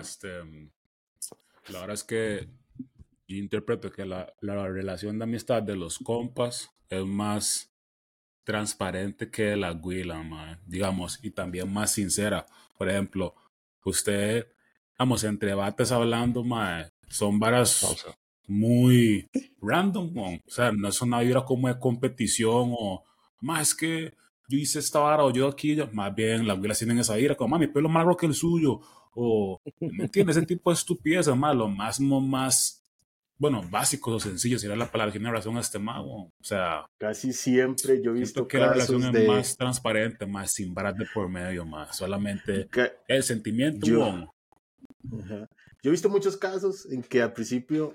Este, la verdad es que yo interpreto que la, la, relación de amistad de los compas es más transparente que la guila, digamos, y también más sincera. Por ejemplo, usted, vamos, entre bates hablando, mae, son varas muy random, o sea, no es una vibra como de competición o, más que yo hice esta vara o yo aquí, más bien las guilas tienen esa vibra, como, mi pelo más largo que el suyo, o, ¿me entiendes? Ese tipo de estupidez, más, lo más, más, bueno, básicos o sencillos, era la palabra, tiene razón a este mago, o sea. Casi siempre yo he visto que la relación es más transparente, más sin varas de por medio, más solamente el sentimiento, yo, yo he visto muchos casos en que al principio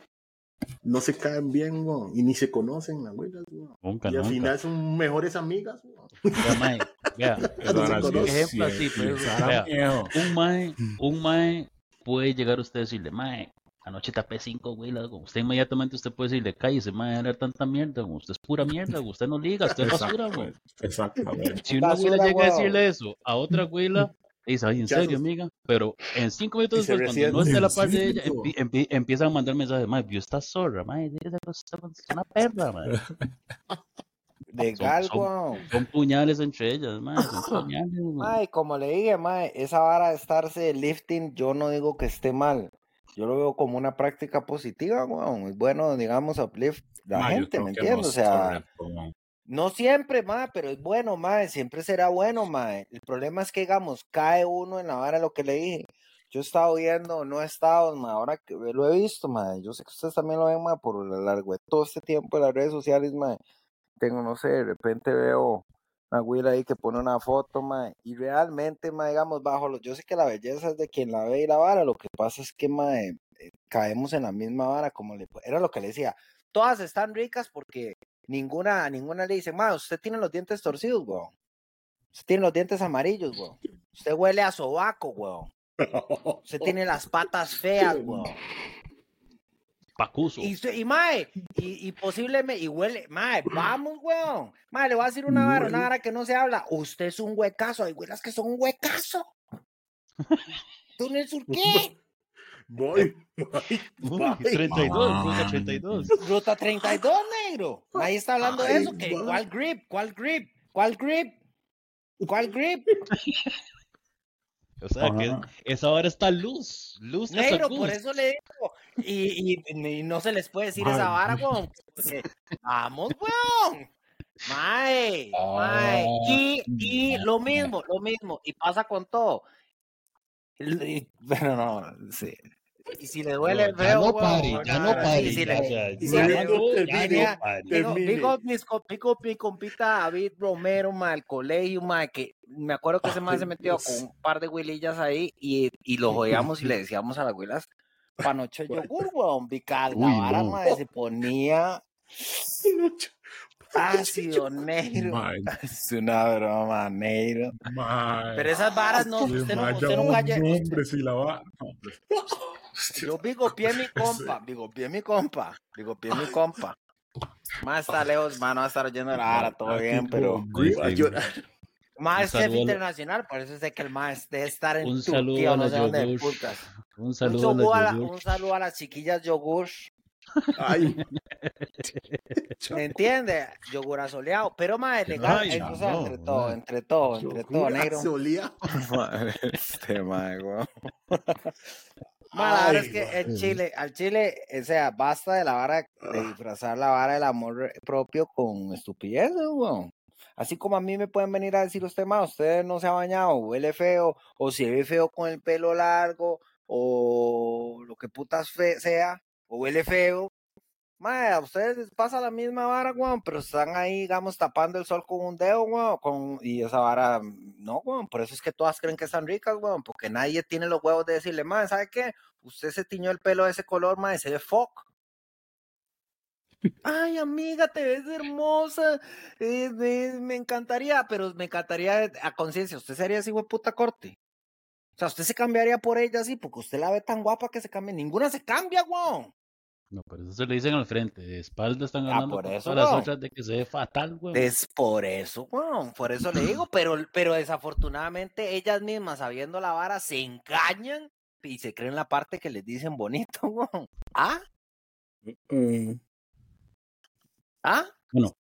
no se caen bien, y ni se conocen, abuelas, Nunca, y al final son mejores amigas, Ya, ejemplo así, pues, un mae, un mae puede llegar a usted y decirle, mae, anoche tapé cinco güey, usted inmediatamente usted puede decirle, cállese, mae, era tanta mierda, usted es pura mierda, usted no liga, usted es basura, güey. Exactamente. Si una abuela llega a decirle eso a otra abuela, dice, ay, en serio, amiga. Pero en cinco minutos después, cuando no esté la parte de ella, empiezan a mandar mensajes, madre, vio esta zorra, madre, es una perra, madre. Legal, son, son, puñales entre ellas, madre, son puñales, madre. como le dije, madre, esa vara de estarse lifting, yo no digo que esté mal. Yo lo veo como una práctica positiva, weón. Es bueno, digamos, uplift la gente, ¿me entiendes? O sea, no siempre, ma, pero es bueno, ma, siempre será bueno, ma. El problema es que, digamos, cae uno en la vara lo que le dije. Yo he estado viendo, no he estado, ma, ahora que lo he visto, ma. Yo sé que ustedes también lo ven, ma, por lo largo de todo este tiempo en las redes sociales, ma. Tengo, no sé, de repente veo una güila ahí que pone una foto, ma, y realmente, ma, digamos, bajo los, yo sé que la belleza es de quien la ve y la vara, lo que pasa es que, ma, eh, caemos en la misma vara, como le, era lo que le decía, todas están ricas porque Ninguna, ninguna le dice, ma, usted tiene los dientes torcidos, weón. Usted tiene los dientes amarillos, weón. Usted huele a sobaco, weón. Usted tiene las patas feas, weón. Pacuso. Y, y mae, y, y, posiblemente, y huele, mae, vamos, weón. Mae, le voy a decir una vara, una vara que no se habla. Usted es un huecazo. Hay güeras que son un huecazo. ¿Tú no es un qué? Voy, voy, 32, ruta 32. Ruta 32, negro. Ahí está hablando de eso. ¿Cuál grip? ¿Cuál grip? ¿Cuál grip? ¿Cuál grip? O sea, que esa hora está luz. Luz Negro, por eso le digo. Y, y, no se les puede decir esa vara, weón. Vamos, weón. Mae, mae. Y, y lo mismo, lo mismo. Y pasa con todo. Bueno, no, sí. Y si le duele el feo, ya no pare, ya no pare. Y si le, y si mi compita David Romero, ma, al colegio, ma, que me acuerdo que ese man se metió con un par de huilillas ahí y, y lo jodíamos y le decíamos a las huilas, panoche yogur, weón, picar la vara, ma, se ponía ácido negro. Es una broma, negro. Pero esas varas no, usted, no, usted nunca Hombre, si la va. Yo digo pie mi compa, digo pie mi compa, digo pie mi compa. Más está lejos, mano, va a estar oyendo la vara, todo bien, pero. Más chef internacional, por eso sé que el más debe estar en un saludo no sé dónde putas. Un saludo, a, un saludo a las chiquillas yogur Ay. ¿Me entiende? Yogur asoleado. Pero más legal. entre, todo, entre todo, entre todo, negro. Asoleado. este mae, la verdad es que el Chile, al Chile, o sea, basta de la vara de ah. disfrazar la vara del amor propio con estupidez, weón. Así como a mí me pueden venir a decir usted más, usted no se ha bañado, huele feo, o si ve feo con el pelo largo, o lo que putas sea, o huele feo. Madre, a ustedes pasa la misma vara, weón, pero están ahí, digamos, tapando el sol con un dedo, weón, con, y esa vara, no, weón, por eso es que todas creen que están ricas, weón, porque nadie tiene los huevos de decirle, madre, ¿sabe qué? Usted se tiñó el pelo de ese color, madre, se ve fuck. Ay, amiga, te ves hermosa. Eh, me encantaría, pero me encantaría a conciencia. ¿Usted sería así, puta corte? O sea, usted se cambiaría por ella así, porque usted la ve tan guapa que se cambie. Ninguna se cambia, weón. No, pero eso se le dicen al frente. De espalda están ah, hablando por eso, las otras de que se ve fatal, weón. Es por eso, weón. Por eso le digo, pero, pero desafortunadamente ellas mismas, sabiendo la vara, se engañan y se creen la parte que les dicen bonito, ¿Ah? ¿Ah? Bueno,